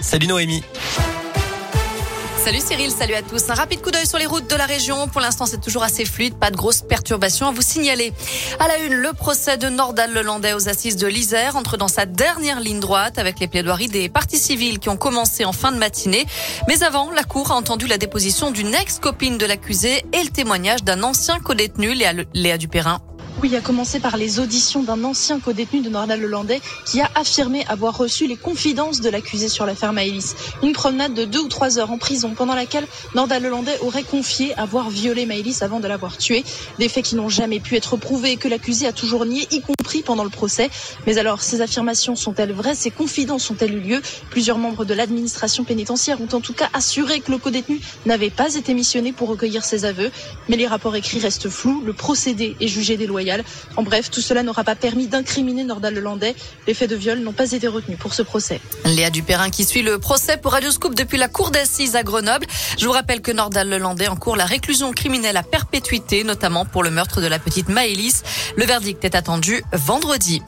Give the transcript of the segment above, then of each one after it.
Salut. Salut Cyril, salut à tous. Un rapide coup d'œil sur les routes de la région. Pour l'instant, c'est toujours assez fluide, pas de grosses perturbations à vous signaler. À la une, le procès de Nordal Lelandais aux assises de l'Isère entre dans sa dernière ligne droite avec les plaidoiries des partis civils qui ont commencé en fin de matinée. Mais avant, la Cour a entendu la déposition d'une ex-copine de l'accusé et le témoignage d'un ancien codétenu, Léa, Léa Dupérin. Oui, a commencé par les auditions d'un ancien codétenu de Nordal Lelandais qui a affirmé avoir reçu les confidences de l'accusé sur l'affaire Maëlys. Une promenade de deux ou trois heures en prison pendant laquelle Nordal Lelandais aurait confié avoir violé Maëlys avant de l'avoir tué. Des faits qui n'ont jamais pu être prouvés et que l'accusé a toujours nié, y compris pendant le procès. Mais alors, ces affirmations sont-elles vraies? Ces confidences ont-elles eu lieu? Plusieurs membres de l'administration pénitentiaire ont en tout cas assuré que le codétenu n'avait pas été missionné pour recueillir ses aveux. Mais les rapports écrits restent flous. Le procédé est jugé déloyal. En bref, tout cela n'aura pas permis d'incriminer Nordal Lelandais. Les faits de viol n'ont pas été retenus pour ce procès. Léa Dupérin qui suit le procès pour Radioscoop depuis la cour d'assises à Grenoble. Je vous rappelle que Nordal Lelandais encourt la réclusion criminelle à perpétuité, notamment pour le meurtre de la petite Maëlys. Le verdict est attendu vendredi.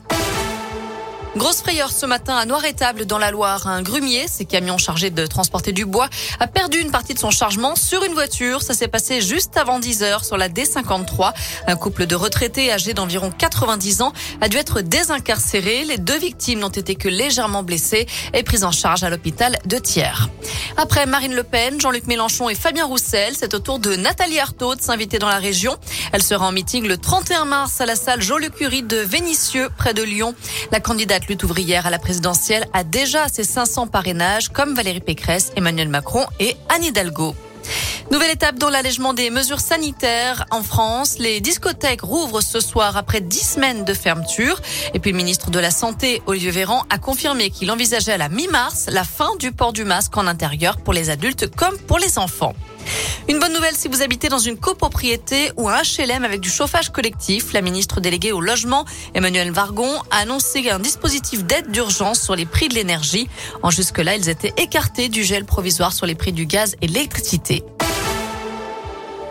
Grosse frayeur ce matin à Noir-Étable dans la Loire. Un grumier, ces camions chargés de transporter du bois, a perdu une partie de son chargement sur une voiture. Ça s'est passé juste avant 10 heures sur la D53. Un couple de retraités âgés d'environ 90 ans a dû être désincarcéré. Les deux victimes n'ont été que légèrement blessées et prises en charge à l'hôpital de Thiers. Après Marine Le Pen, Jean-Luc Mélenchon et Fabien Roussel, c'est au tour de Nathalie Arthaud de s'inviter dans la région. Elle sera en meeting le 31 mars à la salle Jean-Luc Curie de Vénissieux, près de Lyon. La candidate lutte ouvrière à la présidentielle a déjà ses 500 parrainages comme Valérie Pécresse, Emmanuel Macron et Anne Hidalgo. Nouvelle étape dans l'allègement des mesures sanitaires en France. Les discothèques rouvrent ce soir après dix semaines de fermeture. Et puis le ministre de la Santé, Olivier Véran, a confirmé qu'il envisageait à la mi-mars la fin du port du masque en intérieur pour les adultes comme pour les enfants. Une bonne nouvelle si vous habitez dans une copropriété ou un HLM avec du chauffage collectif. La ministre déléguée au logement, Emmanuel Vargon, a annoncé un dispositif d'aide d'urgence sur les prix de l'énergie. En jusque-là, ils étaient écartés du gel provisoire sur les prix du gaz et l'électricité.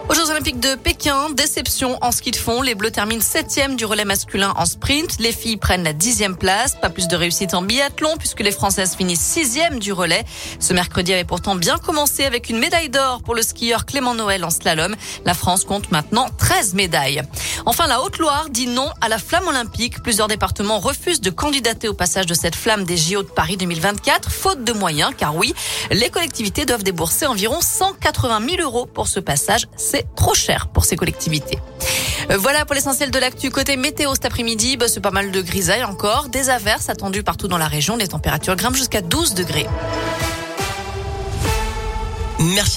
Aux Jeux Olympiques de Pékin, déception en ski de fond. Les Bleus terminent septième du relais masculin en sprint. Les filles prennent la dixième place. Pas plus de réussite en biathlon puisque les Françaises finissent sixième du relais. Ce mercredi avait pourtant bien commencé avec une médaille d'or pour le skieur Clément Noël en slalom. La France compte maintenant 13 médailles. Enfin, la Haute-Loire dit non à la flamme olympique. Plusieurs départements refusent de candidater au passage de cette flamme des JO de Paris 2024, faute de moyens, car oui, les collectivités doivent débourser environ 180 000 euros pour ce passage trop cher pour ces collectivités. Euh, voilà pour l'essentiel de l'actu. Côté météo cet après-midi, bah, c'est pas mal de grisailles encore. Des averses attendues partout dans la région. Les températures grimpent jusqu'à 12 degrés. Merci.